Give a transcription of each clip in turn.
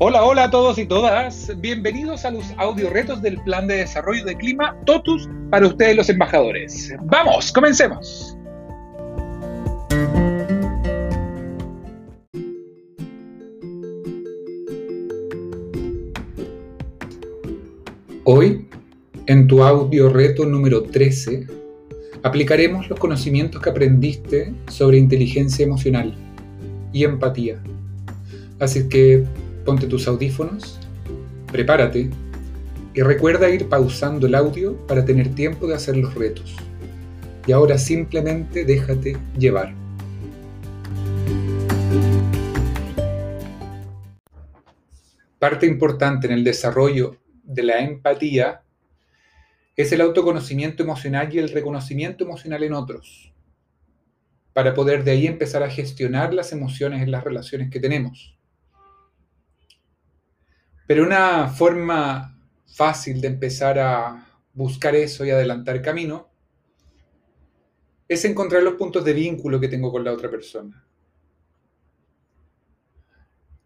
Hola, hola a todos y todas. Bienvenidos a los audio retos del Plan de Desarrollo de Clima TOTUS para ustedes los embajadores. Vamos, comencemos. Hoy, en tu audio reto número 13, aplicaremos los conocimientos que aprendiste sobre inteligencia emocional y empatía. Así que ponte tus audífonos, prepárate y recuerda ir pausando el audio para tener tiempo de hacer los retos. Y ahora simplemente déjate llevar. Parte importante en el desarrollo de la empatía es el autoconocimiento emocional y el reconocimiento emocional en otros, para poder de ahí empezar a gestionar las emociones en las relaciones que tenemos. Pero una forma fácil de empezar a buscar eso y adelantar camino es encontrar los puntos de vínculo que tengo con la otra persona.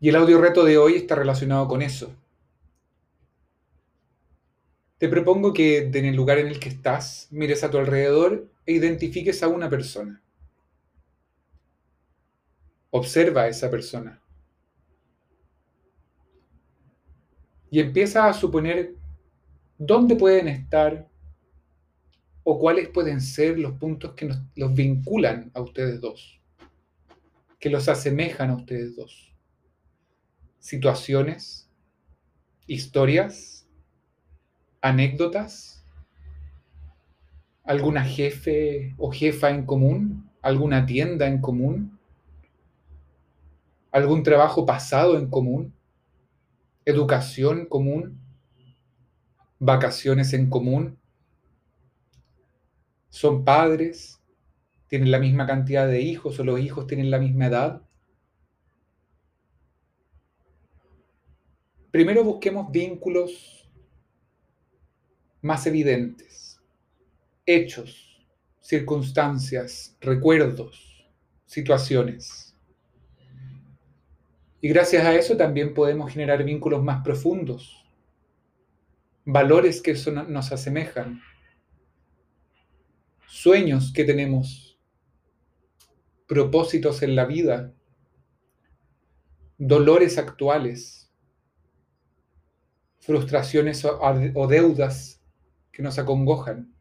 Y el audio reto de hoy está relacionado con eso. Te propongo que en el lugar en el que estás mires a tu alrededor e identifiques a una persona. Observa a esa persona. Y empieza a suponer dónde pueden estar o cuáles pueden ser los puntos que los vinculan a ustedes dos, que los asemejan a ustedes dos. Situaciones, historias, anécdotas, alguna jefe o jefa en común, alguna tienda en común, algún trabajo pasado en común educación común, vacaciones en común, son padres, tienen la misma cantidad de hijos o los hijos tienen la misma edad. Primero busquemos vínculos más evidentes, hechos, circunstancias, recuerdos, situaciones. Y gracias a eso también podemos generar vínculos más profundos, valores que nos asemejan, sueños que tenemos, propósitos en la vida, dolores actuales, frustraciones o deudas que nos acongojan.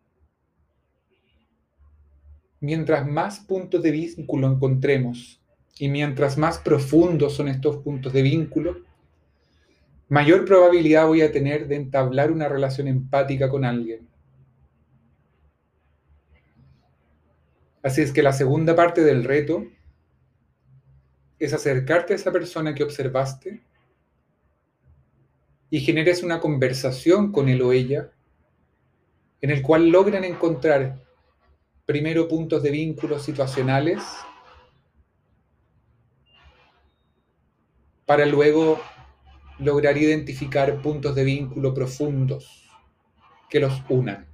Mientras más puntos de vínculo encontremos y mientras más profundos son estos puntos de vínculo, mayor probabilidad voy a tener de entablar una relación empática con alguien. Así es que la segunda parte del reto es acercarte a esa persona que observaste y generes una conversación con él o ella en el cual logran encontrar primero puntos de vínculo situacionales para luego lograr identificar puntos de vínculo profundos que los unan.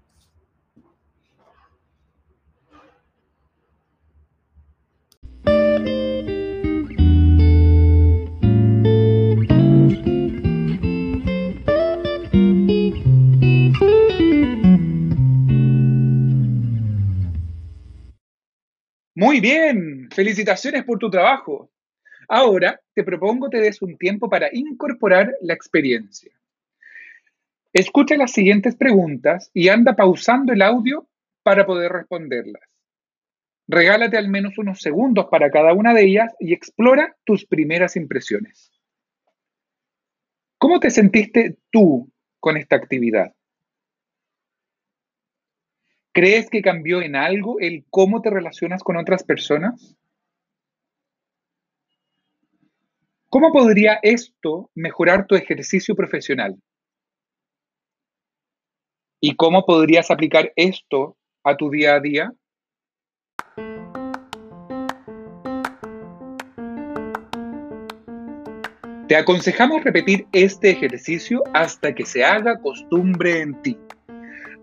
Muy bien, felicitaciones por tu trabajo. Ahora te propongo te des un tiempo para incorporar la experiencia. Escucha las siguientes preguntas y anda pausando el audio para poder responderlas. Regálate al menos unos segundos para cada una de ellas y explora tus primeras impresiones. ¿Cómo te sentiste tú con esta actividad? ¿Crees que cambió en algo el cómo te relacionas con otras personas? ¿Cómo podría esto mejorar tu ejercicio profesional? ¿Y cómo podrías aplicar esto a tu día a día? Te aconsejamos repetir este ejercicio hasta que se haga costumbre en ti.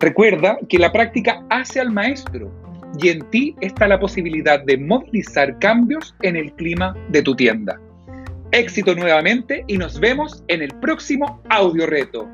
Recuerda que la práctica hace al maestro y en ti está la posibilidad de movilizar cambios en el clima de tu tienda. Éxito nuevamente y nos vemos en el próximo audio reto.